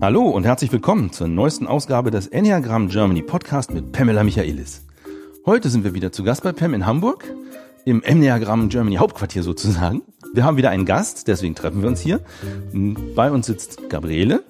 Hallo und herzlich willkommen zur neuesten Ausgabe des Enneagram Germany Podcast mit Pamela Michaelis. Heute sind wir wieder zu Gast bei Pam in Hamburg, im Enneagram Germany Hauptquartier sozusagen. Wir haben wieder einen Gast, deswegen treffen wir uns hier. Bei uns sitzt Gabriele.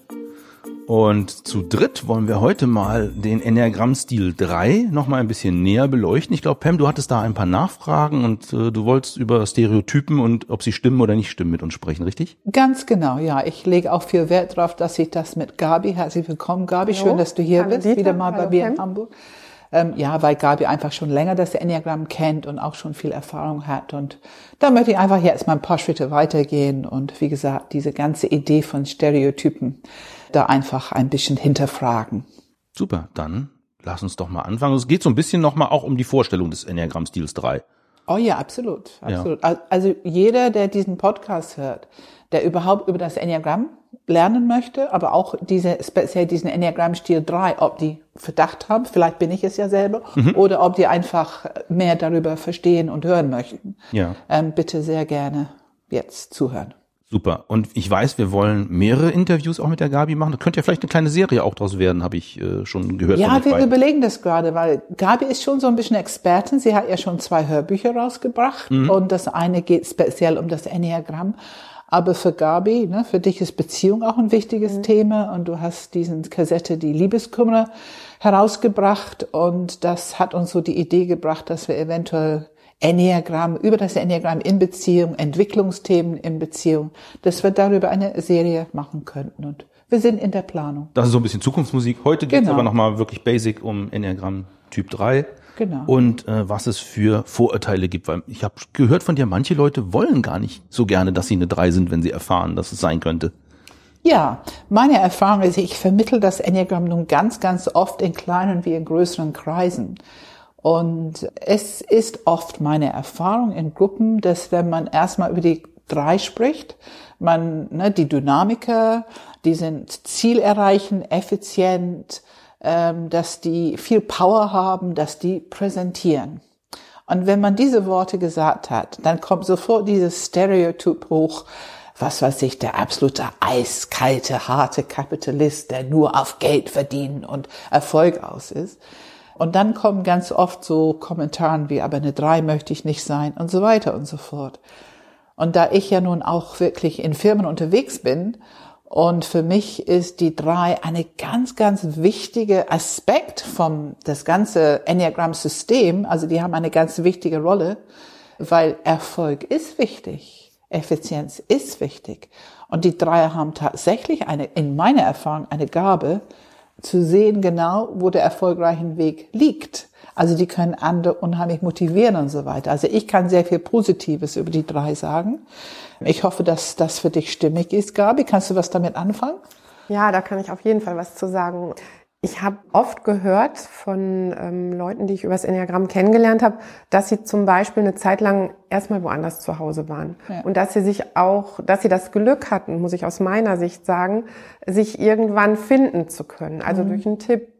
Und zu dritt wollen wir heute mal den Enneagramm-Stil 3 nochmal ein bisschen näher beleuchten. Ich glaube, Pam, du hattest da ein paar Nachfragen und äh, du wolltest über Stereotypen und ob sie stimmen oder nicht stimmen mit uns sprechen, richtig? Ganz genau, ja. Ich lege auch viel Wert darauf, dass ich das mit Gabi, herzlich willkommen Gabi, Hallo. schön, dass du hier Hallo, bist, Dieter. wieder mal Hallo, bei mir Pam. in Hamburg. Ähm, ja, weil Gabi einfach schon länger das Enneagramm kennt und auch schon viel Erfahrung hat. Und da möchte ich einfach jetzt mal ein paar Schritte weitergehen und wie gesagt, diese ganze Idee von Stereotypen da einfach ein bisschen hinterfragen. Super, dann lass uns doch mal anfangen. Es geht so ein bisschen nochmal auch um die Vorstellung des Enneagramm-Stils 3. Oh ja, absolut, absolut. Ja. Also jeder, der diesen Podcast hört, der überhaupt über das Enneagramm lernen möchte, aber auch diese, speziell diesen Enneagramm-Stil 3, ob die Verdacht haben, vielleicht bin ich es ja selber, mhm. oder ob die einfach mehr darüber verstehen und hören möchten. Ja. Ähm, bitte sehr gerne jetzt zuhören. Super. Und ich weiß, wir wollen mehrere Interviews auch mit der Gabi machen. Da könnte ja vielleicht eine kleine Serie auch draus werden, habe ich äh, schon gehört. Ja, wir überlegen das gerade, weil Gabi ist schon so ein bisschen Expertin. Sie hat ja schon zwei Hörbücher rausgebracht mhm. und das eine geht speziell um das Enneagramm. Aber für Gabi, ne, für dich ist Beziehung auch ein wichtiges mhm. Thema und du hast diesen Kassette Die Liebeskummer herausgebracht und das hat uns so die Idee gebracht, dass wir eventuell Enneagramm, über das Enneagramm in Beziehung, Entwicklungsthemen in Beziehung, dass wir darüber eine Serie machen könnten. Und wir sind in der Planung. Das ist so ein bisschen Zukunftsmusik. Heute geht es genau. aber nochmal wirklich basic um Enneagramm Typ 3. Genau. Und äh, was es für Vorurteile gibt. Weil ich habe gehört von dir, manche Leute wollen gar nicht so gerne, dass sie eine 3 sind, wenn sie erfahren, dass es sein könnte. Ja, meine Erfahrung ist, ich vermittel das Enneagramm nun ganz, ganz oft in kleinen wie in größeren Kreisen. Und es ist oft meine Erfahrung in Gruppen, dass wenn man erstmal über die drei spricht, man, ne, die Dynamiker, die sind Ziel erreichen, effizient, ähm, dass die viel Power haben, dass die präsentieren. Und wenn man diese Worte gesagt hat, dann kommt sofort dieses Stereotyp hoch, was weiß ich, der absolute eiskalte, harte Kapitalist, der nur auf Geld verdienen und Erfolg aus ist. Und dann kommen ganz oft so Kommentaren wie, aber eine drei möchte ich nicht sein und so weiter und so fort. Und da ich ja nun auch wirklich in Firmen unterwegs bin und für mich ist die drei eine ganz, ganz wichtige Aspekt vom, das ganze Enneagram-System. Also die haben eine ganz wichtige Rolle, weil Erfolg ist wichtig. Effizienz ist wichtig. Und die Dreier haben tatsächlich eine, in meiner Erfahrung, eine Gabe, zu sehen genau, wo der erfolgreiche Weg liegt. Also die können andere unheimlich motivieren und so weiter. Also ich kann sehr viel Positives über die drei sagen. Ich hoffe, dass das für dich stimmig ist, Gabi. Kannst du was damit anfangen? Ja, da kann ich auf jeden Fall was zu sagen. Ich habe oft gehört von ähm, Leuten, die ich übers Enneagramm kennengelernt habe, dass sie zum Beispiel eine Zeit lang erstmal woanders zu Hause waren. Ja. Und dass sie sich auch, dass sie das Glück hatten, muss ich aus meiner Sicht sagen, sich irgendwann finden zu können. Also mhm. durch einen Tipp,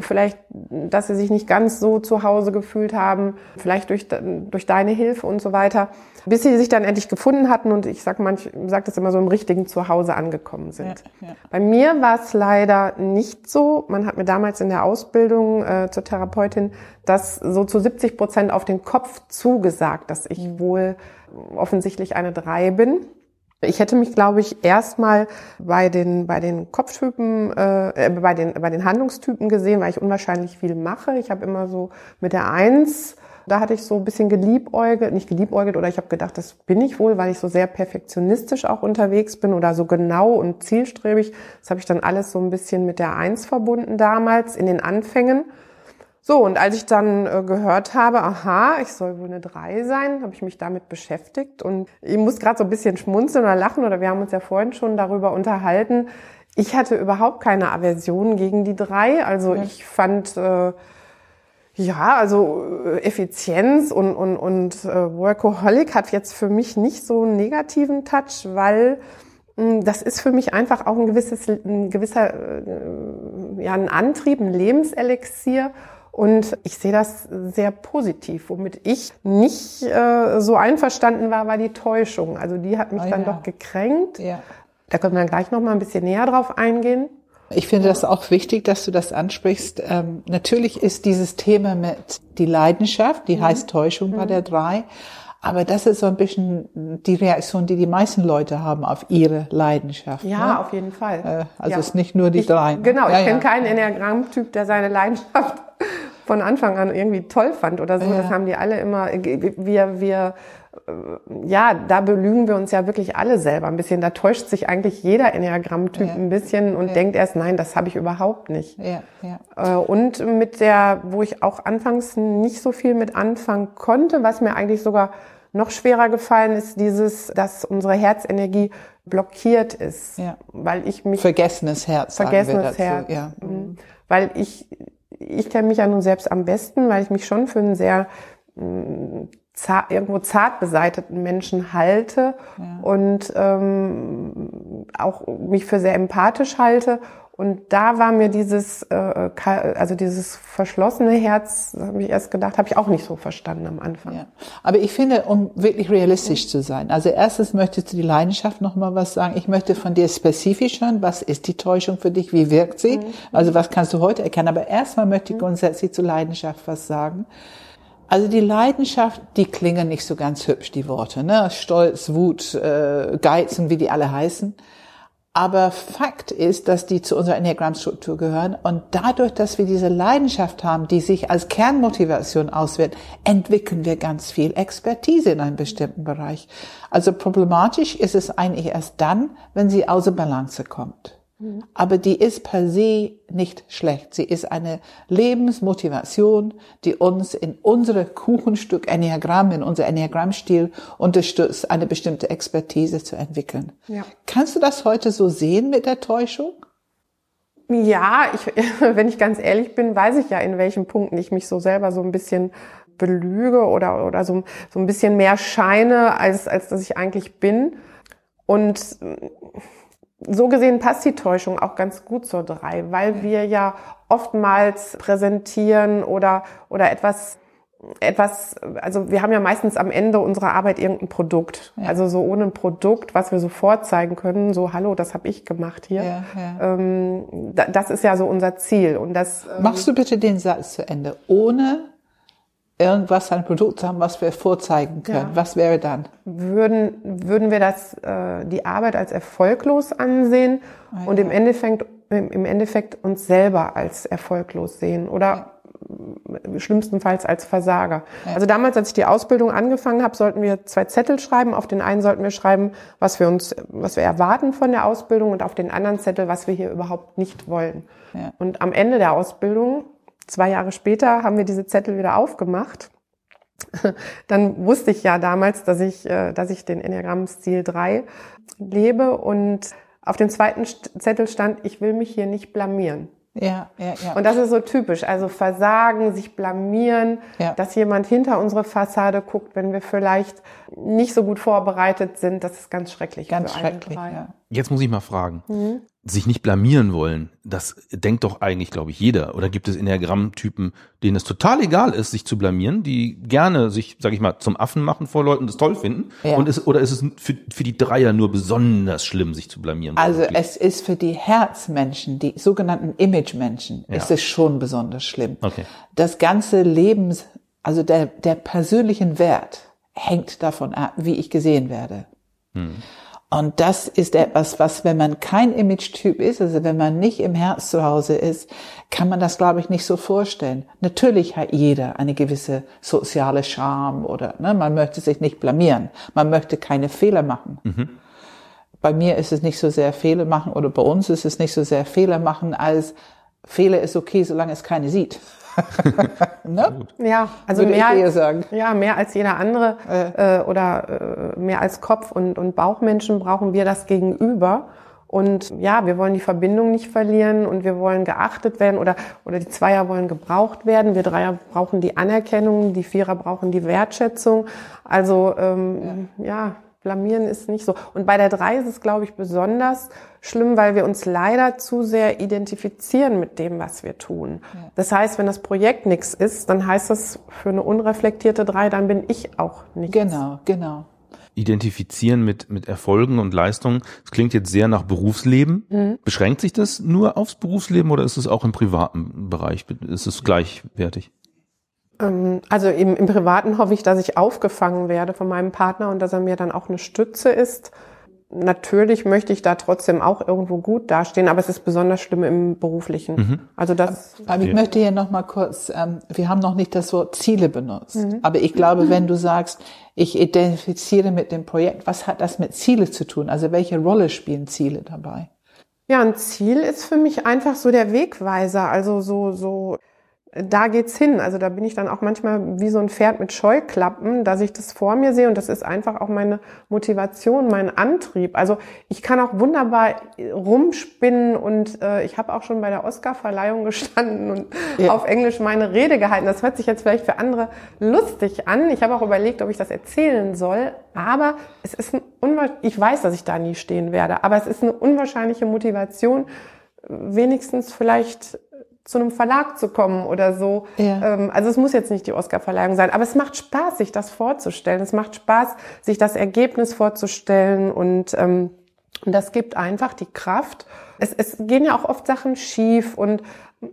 vielleicht, dass sie sich nicht ganz so zu Hause gefühlt haben, vielleicht durch, durch deine Hilfe und so weiter, bis sie sich dann endlich gefunden hatten und ich sag manch, sag das immer so im richtigen Zuhause angekommen sind. Ja, ja. Bei mir war es leider nicht so. Man hat mir damals in der Ausbildung äh, zur Therapeutin das so zu 70 Prozent auf den Kopf zugesagt, dass ich mhm. wohl offensichtlich eine Drei bin. Ich hätte mich, glaube ich, erstmal bei den bei den Kopftypen, äh, äh, bei den bei den Handlungstypen gesehen, weil ich unwahrscheinlich viel mache. Ich habe immer so mit der Eins, da hatte ich so ein bisschen geliebäugelt, nicht geliebäugelt, oder ich habe gedacht, das bin ich wohl, weil ich so sehr perfektionistisch auch unterwegs bin oder so genau und zielstrebig. Das habe ich dann alles so ein bisschen mit der Eins verbunden damals in den Anfängen. So, und als ich dann äh, gehört habe, aha, ich soll wohl eine 3 sein, habe ich mich damit beschäftigt und ich muss gerade so ein bisschen schmunzeln oder lachen oder wir haben uns ja vorhin schon darüber unterhalten. Ich hatte überhaupt keine Aversion gegen die 3, also ja. ich fand äh, ja, also äh, Effizienz und, und, und äh, Workaholic hat jetzt für mich nicht so einen negativen Touch, weil hm, das ist für mich einfach auch ein gewisses, ein gewisser, äh, ja, ein Antrieb, ein Lebenselixier und ich sehe das sehr positiv. Womit ich nicht äh, so einverstanden war, war die Täuschung. Also die hat mich oh, dann ja. doch gekränkt. Ja. Da können wir dann gleich noch mal ein bisschen näher drauf eingehen. Ich finde das auch wichtig, dass du das ansprichst. Ähm, natürlich ist dieses Thema mit die Leidenschaft, die mhm. heißt Täuschung bei mhm. der drei. Aber das ist so ein bisschen die Reaktion, die die meisten Leute haben auf ihre Leidenschaft. Ja, ne? auf jeden Fall. Äh, also ja. es ist nicht nur die ich, drei. Ne? Genau, ja, ich kenne ja. keinen Enneagramm-Typ, der seine Leidenschaft von Anfang an irgendwie toll fand oder so. Das haben die alle immer. Wir, wir äh, ja, da belügen wir uns ja wirklich alle selber ein bisschen. Da täuscht sich eigentlich jeder Enneagramm-Typ ja. ein bisschen und ja. denkt erst, nein, das habe ich überhaupt nicht. Ja, ja. Äh, und mit der, wo ich auch anfangs nicht so viel mit anfangen konnte, was mir eigentlich sogar noch schwerer gefallen ist, dieses, dass unsere Herzenergie blockiert ist, ja. weil ich mich vergessenes Herz, vergessenes Herz, ja. Mhm. weil ich ich kenne mich ja nun selbst am besten, weil ich mich schon für einen sehr mm, zart, irgendwo zart beseiteten Menschen halte ja. und ähm, auch mich für sehr empathisch halte. Und da war mir dieses, äh, also dieses verschlossene Herz, habe ich erst gedacht, habe ich auch nicht so verstanden am Anfang. Ja. Aber ich finde, um wirklich realistisch zu sein, also erstens möchtest du die Leidenschaft noch mal was sagen. Ich möchte von dir spezifisch hören, was ist die Täuschung für dich, wie wirkt sie? Mhm. Also was kannst du heute erkennen? Aber erstmal möchte ich mhm. grundsätzlich zur Leidenschaft was sagen. Also die Leidenschaft, die klingen nicht so ganz hübsch, die Worte. Ne? Stolz, Wut, äh, Geizen, wie die alle heißen. Aber Fakt ist, dass die zu unserer Enneagrammstruktur gehören. Und dadurch, dass wir diese Leidenschaft haben, die sich als Kernmotivation auswirkt, entwickeln wir ganz viel Expertise in einem bestimmten Bereich. Also problematisch ist es eigentlich erst dann, wenn sie außer Balance kommt. Aber die ist per se nicht schlecht. Sie ist eine Lebensmotivation, die uns in unsere Kuchenstück Enneagramm, in unser Enneagrammstil unterstützt, eine bestimmte Expertise zu entwickeln. Ja. Kannst du das heute so sehen mit der Täuschung? Ja, ich, wenn ich ganz ehrlich bin, weiß ich ja, in welchen Punkten ich mich so selber so ein bisschen belüge oder, oder so, so ein bisschen mehr scheine, als, als dass ich eigentlich bin. Und so gesehen passt die Täuschung auch ganz gut zur drei, weil wir ja oftmals präsentieren oder, oder etwas etwas, also wir haben ja meistens am Ende unserer Arbeit irgendein Produkt. Ja. Also so ohne ein Produkt, was wir so vorzeigen können, so hallo, das habe ich gemacht hier. Ja, ja. Ähm, das ist ja so unser Ziel. Und das ähm, machst du bitte den Satz zu Ende. Ohne irgendwas ein Produkt haben, was wir vorzeigen können. Ja. Was wäre dann? Würden, würden wir das, äh, die Arbeit als erfolglos ansehen ah, und im Endeffekt, im Endeffekt uns selber als erfolglos sehen oder ja. schlimmstenfalls als Versager. Ja. Also damals, als ich die Ausbildung angefangen habe, sollten wir zwei Zettel schreiben. Auf den einen sollten wir schreiben, was wir uns, was wir erwarten von der Ausbildung und auf den anderen Zettel, was wir hier überhaupt nicht wollen. Und am Ende der Ausbildung Zwei Jahre später haben wir diese Zettel wieder aufgemacht. Dann wusste ich ja damals, dass ich, äh, dass ich den Enneagramm-Stil 3 lebe und auf dem zweiten Zettel stand, ich will mich hier nicht blamieren. Ja, ja, ja. Und das ist so typisch. Also Versagen, sich blamieren, ja. dass jemand hinter unsere Fassade guckt, wenn wir vielleicht nicht so gut vorbereitet sind, das ist ganz schrecklich. Ganz schrecklich. Ja. Jetzt muss ich mal fragen. Mhm sich nicht blamieren wollen, das denkt doch eigentlich, glaube ich, jeder. Oder gibt es Enneagramm-Typen, denen es total egal ist, sich zu blamieren, die gerne sich, sag ich mal, zum Affen machen vor Leuten, das toll finden? Ja. Und ist, oder ist es für, für die Dreier nur besonders schlimm, sich zu blamieren? Also es ist für die Herzmenschen, die sogenannten Image-Menschen, ja. ist es schon besonders schlimm. Okay. Das ganze Lebens, also der, der persönlichen Wert hängt davon ab, wie ich gesehen werde. Hm. Und das ist etwas, was, wenn man kein Image-Typ ist, also wenn man nicht im Herz zu Hause ist, kann man das, glaube ich, nicht so vorstellen. Natürlich hat jeder eine gewisse soziale Scham oder ne, man möchte sich nicht blamieren. Man möchte keine Fehler machen. Mhm. Bei mir ist es nicht so sehr Fehler machen oder bei uns ist es nicht so sehr Fehler machen, als Fehler ist okay, solange es keine sieht. Ne? Ja, also Würde mehr, ja, mehr als jeder andere äh, oder äh, mehr als Kopf- und, und Bauchmenschen brauchen wir das Gegenüber. Und ja, wir wollen die Verbindung nicht verlieren und wir wollen geachtet werden oder, oder die Zweier wollen gebraucht werden. Wir Dreier brauchen die Anerkennung, die Vierer brauchen die Wertschätzung. Also ähm, ja. ja blamieren ist nicht so. Und bei der drei ist es, glaube ich, besonders schlimm, weil wir uns leider zu sehr identifizieren mit dem, was wir tun. Ja. Das heißt, wenn das Projekt nichts ist, dann heißt das für eine unreflektierte drei, dann bin ich auch nichts. Genau, genau. identifizieren mit, mit Erfolgen und Leistungen. Das klingt jetzt sehr nach Berufsleben. Mhm. Beschränkt sich das nur aufs Berufsleben oder ist es auch im privaten Bereich? Ist es gleichwertig? Ähm, also im, im Privaten hoffe ich, dass ich aufgefangen werde von meinem Partner und dass er mir dann auch eine Stütze ist natürlich möchte ich da trotzdem auch irgendwo gut dastehen, aber es ist besonders schlimm im beruflichen. Mhm. Also das. Aber ich möchte hier noch mal kurz, ähm, wir haben noch nicht das Wort Ziele benutzt, mhm. aber ich glaube, wenn du sagst, ich identifiziere mit dem Projekt, was hat das mit Ziele zu tun? Also welche Rolle spielen Ziele dabei? Ja, ein Ziel ist für mich einfach so der Wegweiser, also so so da geht's hin. Also da bin ich dann auch manchmal wie so ein Pferd mit Scheuklappen, dass ich das vor mir sehe und das ist einfach auch meine Motivation, mein Antrieb. Also ich kann auch wunderbar rumspinnen und äh, ich habe auch schon bei der Oscar-Verleihung gestanden und ja. auf Englisch meine Rede gehalten. Das hört sich jetzt vielleicht für andere lustig an. Ich habe auch überlegt, ob ich das erzählen soll, aber es ist ein ich weiß, dass ich da nie stehen werde, aber es ist eine unwahrscheinliche Motivation, wenigstens vielleicht zu einem Verlag zu kommen oder so. Ja. Ähm, also es muss jetzt nicht die Oscar-Verleihung sein, aber es macht Spaß, sich das vorzustellen. Es macht Spaß, sich das Ergebnis vorzustellen und, ähm, und das gibt einfach die Kraft. Es, es gehen ja auch oft Sachen schief und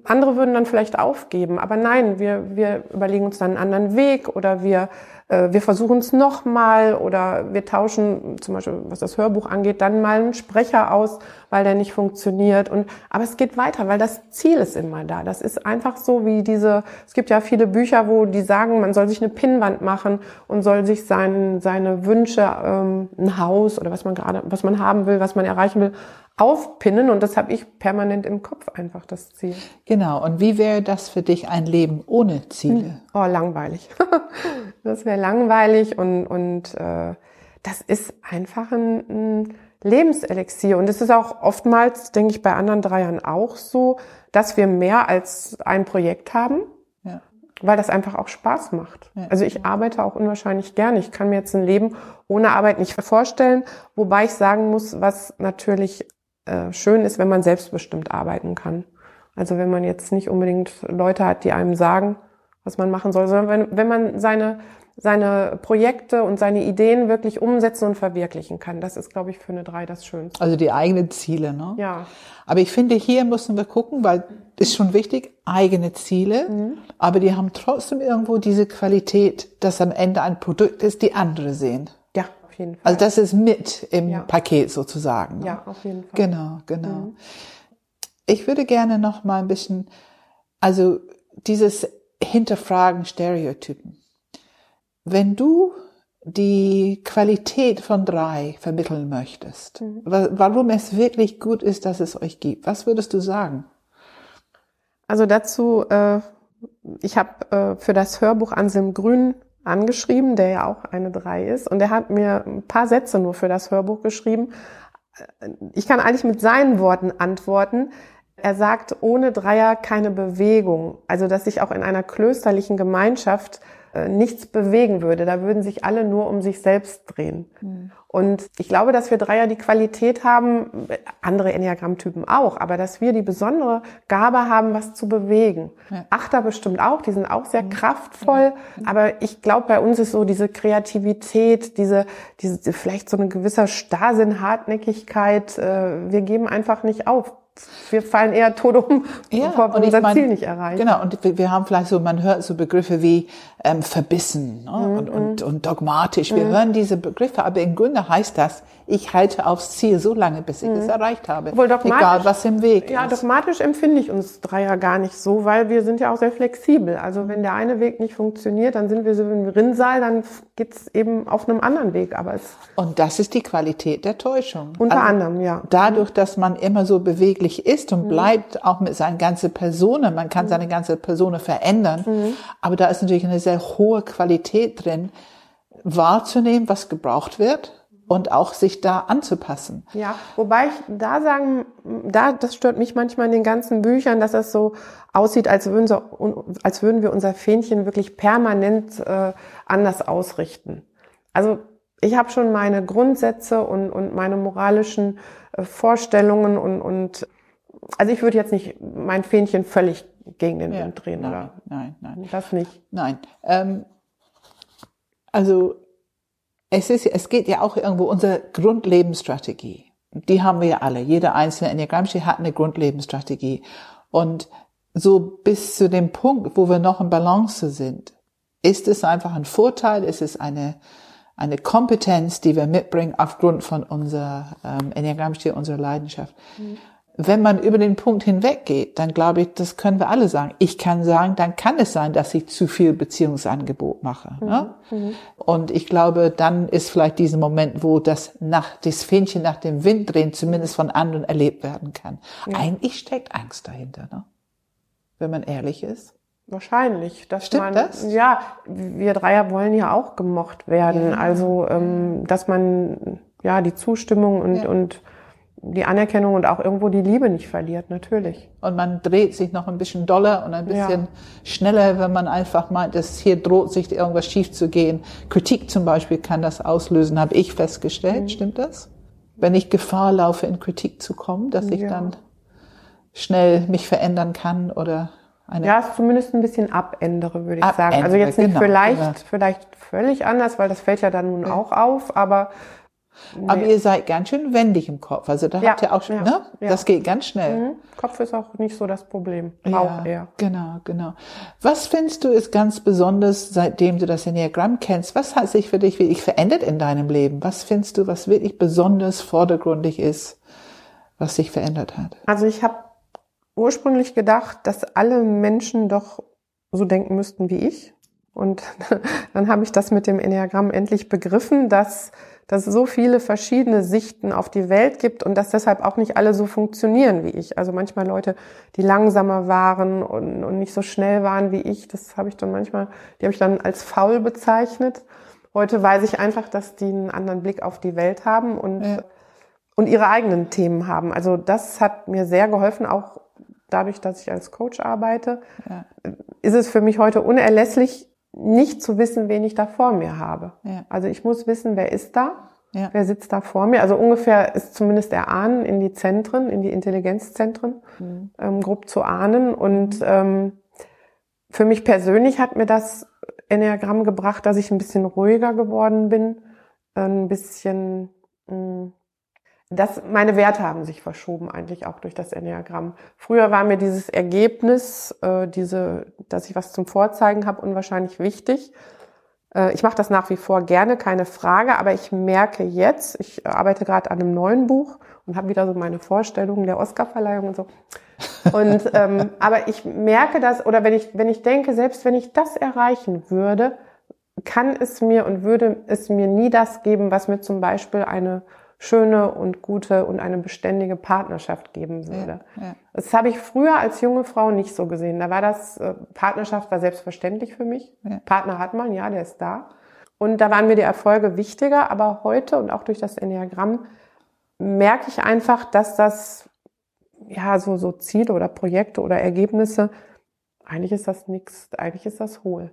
andere würden dann vielleicht aufgeben, aber nein, wir, wir überlegen uns dann einen anderen Weg oder wir äh, wir versuchen es nochmal oder wir tauschen zum Beispiel, was das Hörbuch angeht, dann mal einen Sprecher aus, weil der nicht funktioniert. Und aber es geht weiter, weil das Ziel ist immer da. Das ist einfach so wie diese. Es gibt ja viele Bücher, wo die sagen, man soll sich eine Pinnwand machen und soll sich sein, seine Wünsche, ähm, ein Haus oder was man gerade, was man haben will, was man erreichen will, aufpinnen und das habe ich permanent im Kopf einfach das Ziel. Genau. Und wie wäre das für dich ein Leben ohne Ziele? Hm. Oh, langweilig. das wäre langweilig und und äh, das ist einfach ein, ein Lebenselixier und es ist auch oftmals, denke ich, bei anderen Dreiern auch so, dass wir mehr als ein Projekt haben. Ja. Weil das einfach auch Spaß macht. Ja. Also ich arbeite auch unwahrscheinlich gerne. Ich kann mir jetzt ein Leben ohne Arbeit nicht vorstellen, wobei ich sagen muss, was natürlich äh, schön ist, wenn man selbstbestimmt arbeiten kann. Also wenn man jetzt nicht unbedingt Leute hat, die einem sagen, was man machen soll, sondern wenn, wenn man seine, seine Projekte und seine Ideen wirklich umsetzen und verwirklichen kann. Das ist, glaube ich, für eine drei das Schönste. Also die eigenen Ziele, ne? Ja. Aber ich finde, hier müssen wir gucken, weil ist schon wichtig, eigene Ziele, mhm. aber die haben trotzdem irgendwo diese Qualität, dass am Ende ein Produkt ist, die andere sehen jeden Fall. Also das ist mit im ja. Paket sozusagen. Ne? Ja, auf jeden Fall. Genau, genau. Mhm. Ich würde gerne noch mal ein bisschen, also dieses Hinterfragen Stereotypen. Wenn du die Qualität von drei vermitteln möchtest, mhm. warum es wirklich gut ist, dass es euch gibt, was würdest du sagen? Also dazu, äh, ich habe äh, für das Hörbuch Anselm Grün angeschrieben, der ja auch eine drei ist. Und er hat mir ein paar Sätze nur für das Hörbuch geschrieben. Ich kann eigentlich mit seinen Worten antworten. Er sagt, ohne Dreier keine Bewegung. Also, dass sich auch in einer klösterlichen Gemeinschaft äh, nichts bewegen würde. Da würden sich alle nur um sich selbst drehen. Mhm. Und ich glaube, dass wir Dreier die Qualität haben, andere Enneagrammtypen auch, aber dass wir die besondere Gabe haben, was zu bewegen. Ja. Achter bestimmt auch, die sind auch sehr mhm. kraftvoll, ja. aber ich glaube, bei uns ist so diese Kreativität, diese, diese vielleicht so eine gewisse Starrsinn, Hartnäckigkeit, äh, wir geben einfach nicht auf wir fallen eher tot um, ja, bevor wir unser mein, Ziel nicht erreichen. Genau, und wir, wir, haben vielleicht so, man hört so Begriffe wie ähm, verbissen ne? Mhm. und, und, und dogmatisch. Wir mhm. hören diese Begriffe, aber im Grunde heißt das, ich halte aufs Ziel so lange, bis ich mhm. es erreicht habe. Obwohl Egal, was im Weg ja, ist. Ja, dogmatisch empfinde ich uns Dreier gar nicht so, weil wir sind ja auch sehr flexibel. Also wenn der eine Weg nicht funktioniert, dann sind wir so im Rinnsal, dann geht's eben auf einem anderen Weg. Aber es und das ist die Qualität der Täuschung. Unter also anderem, ja. Dadurch, dass man immer so beweglich ist und mhm. bleibt, auch mit seinen ganzen Personen, man kann mhm. seine ganze Person verändern, mhm. aber da ist natürlich eine sehr hohe Qualität drin, wahrzunehmen, was gebraucht wird und auch sich da anzupassen. Ja, wobei ich da sagen, da das stört mich manchmal in den ganzen Büchern, dass das so aussieht, als würden, so, als würden wir unser Fähnchen wirklich permanent äh, anders ausrichten. Also ich habe schon meine Grundsätze und, und meine moralischen äh, Vorstellungen und, und also ich würde jetzt nicht mein Fähnchen völlig gegen den Wind drehen, nein, oder? Nein, nein. Das nicht. Nein. Ähm, also es ist, es geht ja auch irgendwo unsere Grundlebensstrategie. Die haben wir ja alle. Jeder einzelne Enneagrammschi hat eine Grundlebensstrategie. Und so bis zu dem Punkt, wo wir noch in Balance sind, ist es einfach ein Vorteil, ist es eine, eine Kompetenz, die wir mitbringen aufgrund von unserer ähm, Enneagrammstil, unserer Leidenschaft. Mhm wenn man über den Punkt hinweggeht, dann glaube ich, das können wir alle sagen. Ich kann sagen, dann kann es sein, dass ich zu viel Beziehungsangebot mache. Mhm. Ne? Mhm. Und ich glaube, dann ist vielleicht dieser Moment, wo das nach, das Fähnchen nach dem Wind drehen, zumindest von anderen erlebt werden kann. Ja. Eigentlich steckt Angst dahinter, ne? wenn man ehrlich ist. Wahrscheinlich. Dass Stimmt man, das? Ja, wir Dreier wollen ja auch gemocht werden. Ja. Also, ähm, dass man ja die Zustimmung und, ja. und die Anerkennung und auch irgendwo die Liebe nicht verliert, natürlich. Und man dreht sich noch ein bisschen doller und ein bisschen ja. schneller, wenn man einfach meint, dass hier droht sich irgendwas schief zu gehen. Kritik zum Beispiel kann das auslösen, habe ich festgestellt. Mhm. Stimmt das? Wenn ich Gefahr laufe, in Kritik zu kommen, dass ich ja. dann schnell mich verändern kann oder eine ja, es zumindest ein bisschen abändere, würde ich abändere, sagen. Also jetzt nicht genau, vielleicht, genau. vielleicht völlig anders, weil das fällt ja dann nun ja. auch auf, aber Nee. Aber ihr seid ganz schön wendig im Kopf. Also da ja, habt ihr auch schon, ja, ne? Ja. Das geht ganz schnell. Mhm. Kopf ist auch nicht so das Problem. Auch eher. Genau, genau. Was findest du ist ganz besonders, seitdem du das Enneagramm kennst? Was hat sich für dich wirklich verändert in deinem Leben? Was findest du, was wirklich besonders vordergründig ist, was sich verändert hat? Also ich habe ursprünglich gedacht, dass alle Menschen doch so denken müssten wie ich. Und dann habe ich das mit dem Enneagramm endlich begriffen, dass dass es so viele verschiedene Sichten auf die Welt gibt und dass deshalb auch nicht alle so funktionieren wie ich. Also manchmal Leute, die langsamer waren und, und nicht so schnell waren wie ich, das habe ich dann manchmal, die habe ich dann als faul bezeichnet. Heute weiß ich einfach, dass die einen anderen Blick auf die Welt haben und, ja. und ihre eigenen Themen haben. Also das hat mir sehr geholfen, auch dadurch, dass ich als Coach arbeite, ja. ist es für mich heute unerlässlich, nicht zu wissen, wen ich da vor mir habe. Ja. Also ich muss wissen, wer ist da, ja. wer sitzt da vor mir. Also ungefähr ist zumindest der Ahnen in die Zentren, in die Intelligenzzentren, mhm. ähm, grob zu ahnen. Und ähm, für mich persönlich hat mir das Enneagramm gebracht, dass ich ein bisschen ruhiger geworden bin, ein bisschen mh, mm, das, meine Werte haben sich verschoben eigentlich auch durch das Enneagramm. Früher war mir dieses Ergebnis, äh, diese, dass ich was zum Vorzeigen habe, unwahrscheinlich wichtig. Äh, ich mache das nach wie vor gerne, keine Frage, aber ich merke jetzt, ich arbeite gerade an einem neuen Buch und habe wieder so meine Vorstellungen der Oscarverleihung und so. Und ähm, aber ich merke das, oder wenn ich, wenn ich denke, selbst wenn ich das erreichen würde, kann es mir und würde es mir nie das geben, was mir zum Beispiel eine schöne und gute und eine beständige Partnerschaft geben würde. Ja, ja. Das habe ich früher als junge Frau nicht so gesehen. Da war das, äh, Partnerschaft war selbstverständlich für mich. Ja. Partner hat man, ja, der ist da. Und da waren mir die Erfolge wichtiger, aber heute und auch durch das Enneagramm merke ich einfach, dass das, ja, so, so Ziele oder Projekte oder Ergebnisse, eigentlich ist das nichts, eigentlich ist das hohl.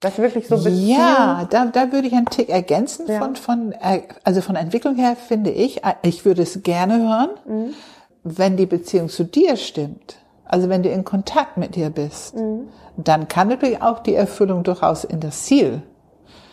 Das wirklich so Beziehung? Ja, da, da würde ich einen Tick ergänzen ja. von, von, äh, also von Entwicklung her finde ich, äh, ich würde es gerne hören, mhm. wenn die Beziehung zu dir stimmt. Also wenn du in Kontakt mit dir bist, mhm. dann kann natürlich auch die Erfüllung durchaus in das Ziel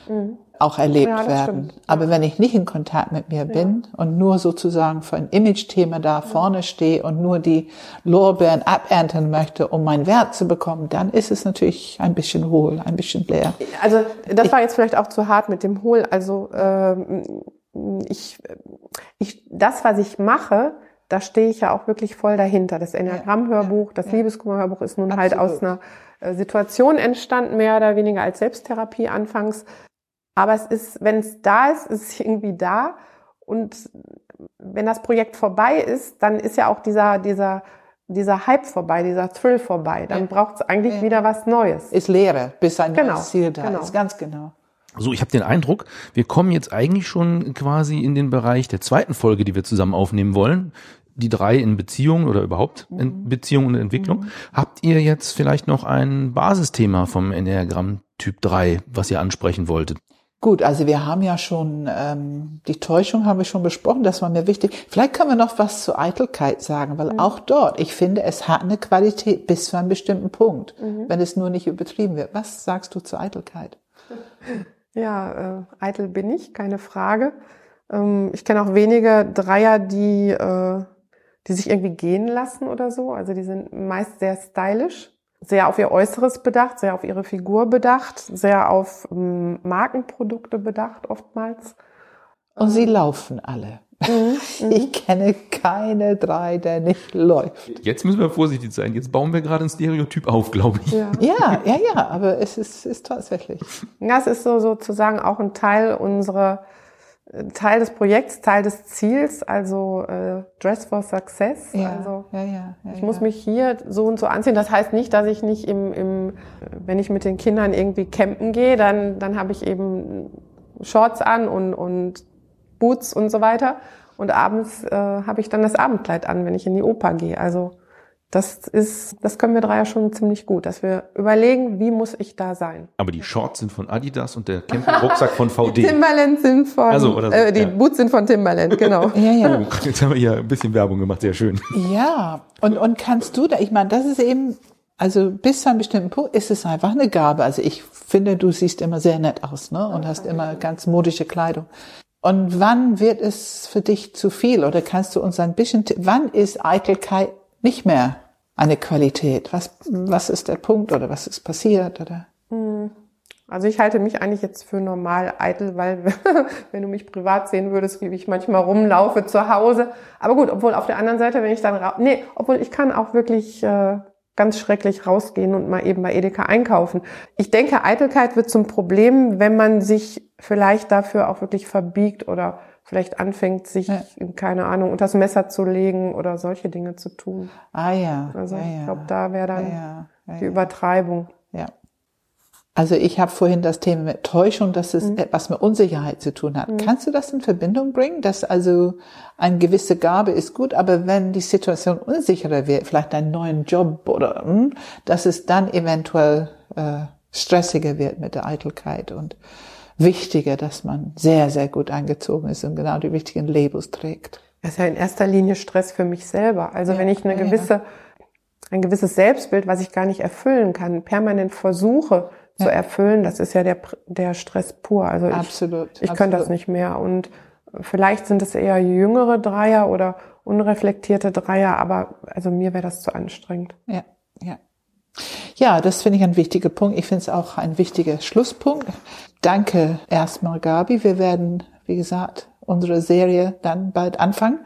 mhm auch erlebt ja, werden. Stimmt. Aber wenn ich nicht in Kontakt mit mir bin ja. und nur sozusagen für ein Image-Thema da ja. vorne stehe und nur die Lorbeeren abernten möchte, um meinen Wert zu bekommen, dann ist es natürlich ein bisschen hohl, ein bisschen leer. Also das ich, war jetzt vielleicht auch zu hart mit dem Hohl. Also ähm, ich, ich, das, was ich mache, da stehe ich ja auch wirklich voll dahinter. Das Enneagramm-Hörbuch, das Liebeskummer-Hörbuch ist nun halt Absolut. halt aus einer äh, Situation entstanden, mehr oder weniger als Selbsttherapie anfangs. Aber es ist, wenn es da ist, ist es irgendwie da. Und wenn das Projekt vorbei ist, dann ist ja auch dieser, dieser, dieser Hype vorbei, dieser Thrill vorbei. Dann ja. braucht es eigentlich ja. wieder was Neues. Ist Leere, bis ein genau. neues Ziel da genau. ist. Ganz genau. So, ich habe den Eindruck, wir kommen jetzt eigentlich schon quasi in den Bereich der zweiten Folge, die wir zusammen aufnehmen wollen. Die drei in Beziehung oder überhaupt in mhm. Beziehung und Entwicklung. Mhm. Habt ihr jetzt vielleicht noch ein Basisthema vom Enneagramm Typ 3, was ihr ansprechen wolltet? Gut, also wir haben ja schon, ähm, die Täuschung haben wir schon besprochen, das war mir wichtig. Vielleicht können wir noch was zur Eitelkeit sagen, weil mhm. auch dort, ich finde, es hat eine Qualität bis zu einem bestimmten Punkt, mhm. wenn es nur nicht übertrieben wird. Was sagst du zur Eitelkeit? Ja, äh, eitel bin ich, keine Frage. Ähm, ich kenne auch wenige Dreier, die, äh, die sich irgendwie gehen lassen oder so. Also die sind meist sehr stylisch, sehr auf ihr Äußeres bedacht, sehr auf ihre Figur bedacht, sehr auf ähm, Markenprodukte bedacht oftmals. Und sie laufen alle. Mhm, ich kenne keine drei, der nicht läuft. Jetzt müssen wir vorsichtig sein. Jetzt bauen wir gerade ein Stereotyp auf, glaube ich. Ja. ja, ja, ja, aber es ist, ist tatsächlich. Ja, es ist so sozusagen auch ein Teil unserer Teil des Projekts, Teil des Ziels, also äh, Dress for Success. Ja, also ja, ja, ja, ich muss mich hier so und so anziehen. Das heißt nicht, dass ich nicht im, im wenn ich mit den Kindern irgendwie campen gehe, dann dann habe ich eben Shorts an und und Boots und so weiter. Und abends äh, habe ich dann das Abendkleid an, wenn ich in die Oper gehe. Also das ist, das können wir drei ja schon ziemlich gut, dass wir überlegen, wie muss ich da sein. Aber die Shorts sind von Adidas und der Campingrucksack von VD. Timberland sind von, also, oder so, äh, die ja. Boots sind von Timberland, genau. ja, ja. Oh, jetzt haben wir hier ein bisschen Werbung gemacht, sehr schön. Ja, und, und kannst du da, ich meine, das ist eben, also bis zu einem bestimmten Punkt ist es einfach eine Gabe. Also ich finde, du siehst immer sehr nett aus, ne? Und hast immer ganz modische Kleidung. Und wann wird es für dich zu viel? Oder kannst du uns ein bisschen, wann ist Eitelkeit nicht mehr eine Qualität? Was, was ist der Punkt oder was ist passiert oder? Hm. Also ich halte mich eigentlich jetzt für normal eitel, weil wenn du mich privat sehen würdest, wie ich manchmal rumlaufe zu Hause. Aber gut, obwohl auf der anderen Seite, wenn ich dann ra nee, obwohl ich kann auch wirklich äh, ganz schrecklich rausgehen und mal eben bei Edeka einkaufen. Ich denke, Eitelkeit wird zum Problem, wenn man sich vielleicht dafür auch wirklich verbiegt oder vielleicht anfängt, sich, ja. keine Ahnung, unter das Messer zu legen oder solche Dinge zu tun. Ah ja. Also ja, ich glaube, da wäre dann ja, die Übertreibung. Ja. Also ich habe vorhin das Thema mit Täuschung, dass es mhm. etwas mit Unsicherheit zu tun hat. Mhm. Kannst du das in Verbindung bringen, dass also eine gewisse Gabe ist gut, aber wenn die Situation unsicherer wird, vielleicht einen neuen Job oder hm, dass es dann eventuell äh, stressiger wird mit der Eitelkeit und wichtiger, dass man sehr, sehr gut angezogen ist und genau die wichtigen Labels trägt. Das ist ja in erster Linie Stress für mich selber. Also ja, wenn ich eine gewisse, ja. ein gewisses Selbstbild, was ich gar nicht erfüllen kann, permanent versuche, zu erfüllen, das ist ja der, der Stress pur. Also ich, absolut, ich könnte das nicht mehr. Und vielleicht sind es eher jüngere Dreier oder unreflektierte Dreier, aber also mir wäre das zu anstrengend. Ja, ja. Ja, das finde ich ein wichtiger Punkt. Ich finde es auch ein wichtiger Schlusspunkt. Danke erstmal, Gabi. Wir werden, wie gesagt, unsere Serie dann bald anfangen.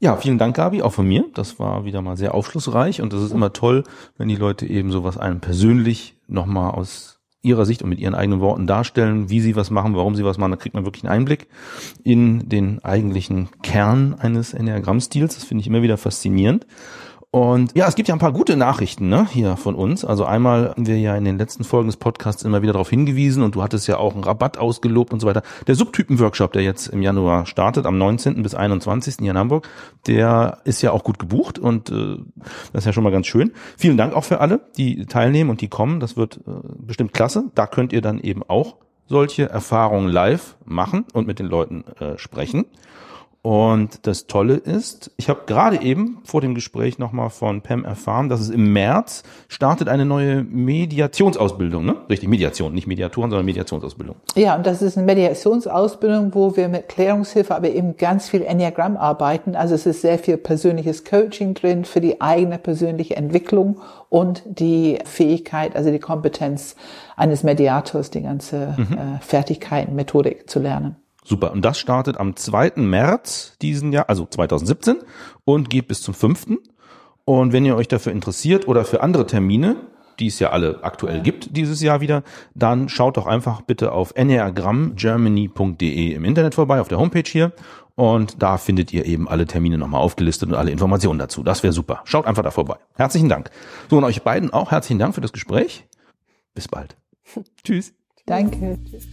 Ja, vielen Dank, Gabi, auch von mir. Das war wieder mal sehr aufschlussreich und das ist immer toll, wenn die Leute eben sowas einem persönlich nochmal aus ihrer Sicht und mit ihren eigenen Worten darstellen, wie sie was machen, warum sie was machen. Da kriegt man wirklich einen Einblick in den eigentlichen Kern eines Enneagrammstils. Das finde ich immer wieder faszinierend. Und ja, es gibt ja ein paar gute Nachrichten ne, hier von uns. Also einmal haben wir ja in den letzten Folgen des Podcasts immer wieder darauf hingewiesen und du hattest ja auch einen Rabatt ausgelobt und so weiter. Der Subtypen-Workshop, der jetzt im Januar startet, am 19. bis 21. hier in Hamburg, der ist ja auch gut gebucht und äh, das ist ja schon mal ganz schön. Vielen Dank auch für alle, die teilnehmen und die kommen. Das wird äh, bestimmt klasse. Da könnt ihr dann eben auch solche Erfahrungen live machen und mit den Leuten äh, sprechen. Und das Tolle ist, ich habe gerade eben vor dem Gespräch nochmal von Pam erfahren, dass es im März startet eine neue Mediationsausbildung, ne? Richtig, Mediation, nicht Mediatoren, sondern Mediationsausbildung. Ja, und das ist eine Mediationsausbildung, wo wir mit Klärungshilfe, aber eben ganz viel Enneagramm arbeiten. Also es ist sehr viel persönliches Coaching drin für die eigene persönliche Entwicklung und die Fähigkeit, also die Kompetenz eines Mediators, die ganze mhm. äh, Fertigkeiten, Methodik zu lernen. Super. Und das startet am 2. März diesen Jahr, also 2017 und geht bis zum 5. Und wenn ihr euch dafür interessiert oder für andere Termine, die es ja alle aktuell gibt dieses Jahr wieder, dann schaut doch einfach bitte auf enneagramgermany.de im Internet vorbei, auf der Homepage hier. Und da findet ihr eben alle Termine nochmal aufgelistet und alle Informationen dazu. Das wäre super. Schaut einfach da vorbei. Herzlichen Dank. So, und euch beiden auch herzlichen Dank für das Gespräch. Bis bald. Tschüss. Danke. Tschüss.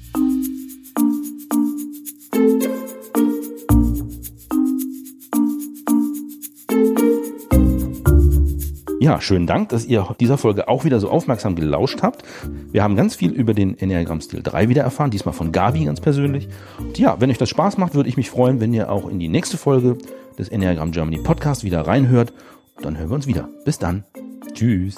Ja, schönen Dank, dass ihr dieser Folge auch wieder so aufmerksam gelauscht habt. Wir haben ganz viel über den Enneagramm-Stil 3 wieder erfahren, diesmal von Gabi ganz persönlich. Und ja, wenn euch das Spaß macht, würde ich mich freuen, wenn ihr auch in die nächste Folge des Enneagram Germany Podcast wieder reinhört. Und dann hören wir uns wieder. Bis dann. Tschüss.